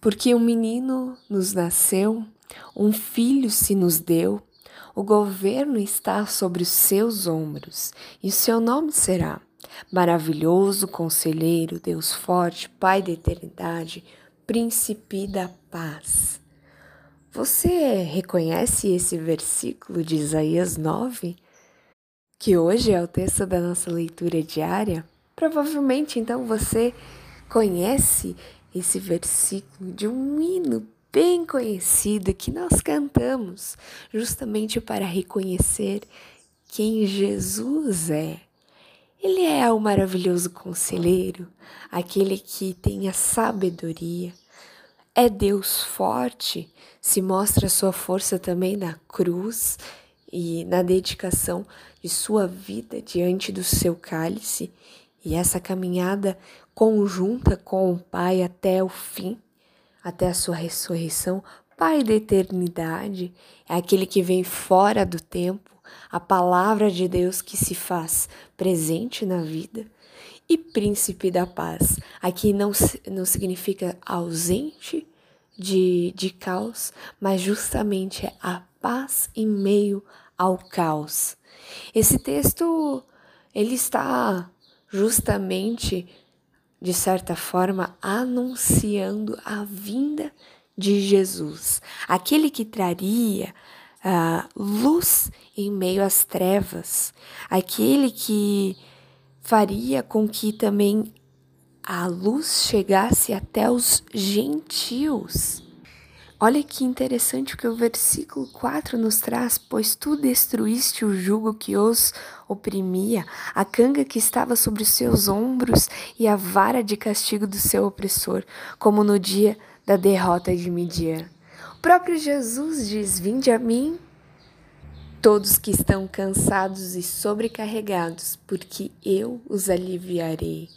Porque um menino nos nasceu, um filho se nos deu, o governo está sobre os seus ombros, e o seu nome será Maravilhoso Conselheiro, Deus Forte, Pai da Eternidade, Príncipe da Paz. Você reconhece esse versículo de Isaías 9? Que hoje é o texto da nossa leitura diária? Provavelmente então você conhece esse versículo de um hino bem conhecido que nós cantamos justamente para reconhecer quem Jesus é. Ele é o maravilhoso conselheiro, aquele que tem a sabedoria. É Deus forte, se mostra sua força também na cruz e na dedicação de sua vida diante do seu cálice e essa caminhada conjunta com o Pai até o fim, até a sua ressurreição. Pai da eternidade é aquele que vem fora do tempo, a palavra de Deus que se faz presente na vida. E príncipe da paz, aqui não, não significa ausente de, de caos, mas justamente é a paz em meio ao caos. Esse texto ele está justamente de certa forma, anunciando a vinda de Jesus, aquele que traria uh, luz em meio às trevas, aquele que faria com que também a luz chegasse até os gentios. Olha que interessante o que o versículo 4 nos traz: Pois tu destruíste o jugo que os oprimia, a canga que estava sobre os seus ombros e a vara de castigo do seu opressor, como no dia da derrota de Midian. O próprio Jesus diz: Vinde a mim, todos que estão cansados e sobrecarregados, porque eu os aliviarei.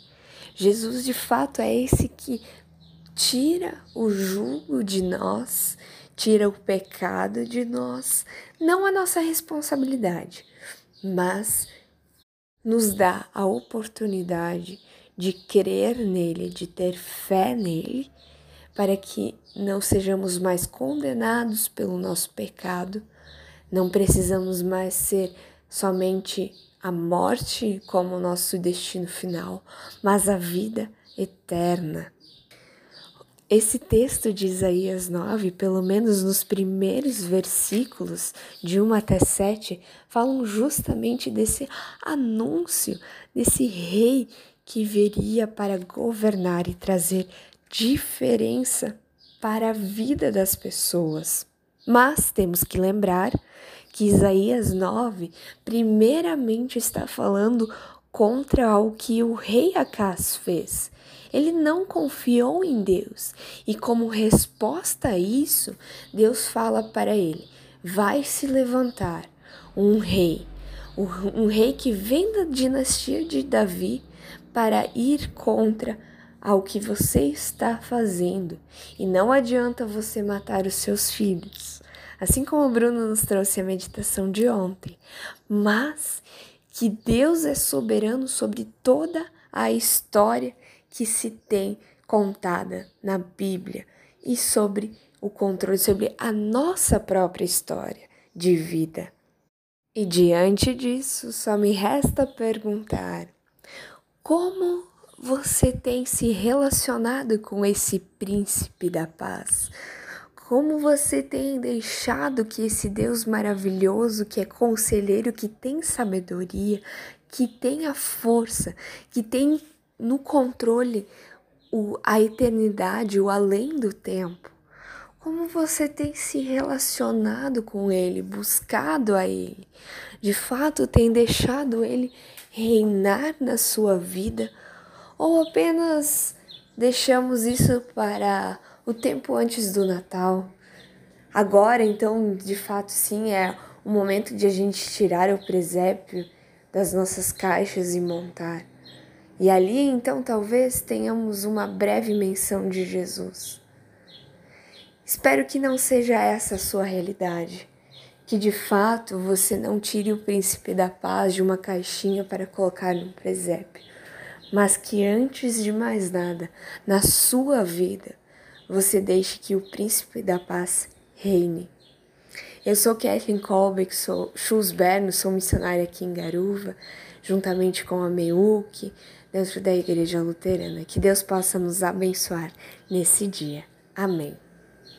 Jesus, de fato, é esse que tira o jugo de nós, tira o pecado de nós, não a nossa responsabilidade, mas nos dá a oportunidade de crer nele, de ter fé nele, para que não sejamos mais condenados pelo nosso pecado, não precisamos mais ser somente a morte como nosso destino final, mas a vida eterna. Esse texto de Isaías 9, pelo menos nos primeiros versículos, de 1 até 7, falam justamente desse anúncio, desse rei que viria para governar e trazer diferença para a vida das pessoas. Mas temos que lembrar que Isaías 9, primeiramente, está falando contra o que o rei Acas fez. Ele não confiou em Deus e, como resposta a isso, Deus fala para ele: vai se levantar um rei, um rei que vem da dinastia de Davi para ir contra ao que você está fazendo. E não adianta você matar os seus filhos. Assim como o Bruno nos trouxe a meditação de ontem, mas que Deus é soberano sobre toda a história que se tem contada na Bíblia e sobre o controle sobre a nossa própria história de vida. E diante disso, só me resta perguntar: como você tem se relacionado com esse príncipe da paz? Como você tem deixado que esse Deus maravilhoso, que é conselheiro, que tem sabedoria, que tem a força, que tem no controle o, a eternidade, o além do tempo. Como você tem se relacionado com Ele, buscado a Ele? De fato, tem deixado Ele reinar na sua vida? Ou apenas deixamos isso para o tempo antes do Natal? Agora, então, de fato, sim, é o momento de a gente tirar o presépio das nossas caixas e montar. E ali então talvez tenhamos uma breve menção de Jesus. Espero que não seja essa a sua realidade, que de fato você não tire o príncipe da paz de uma caixinha para colocar no presépio, mas que antes de mais nada, na sua vida, você deixe que o príncipe da paz reine. Eu sou Kathleen Colbeck, sou Schusberno, sou missionária aqui em Garuva, juntamente com a Meuque, dentro da Igreja Luterana. Que Deus possa nos abençoar nesse dia. Amém.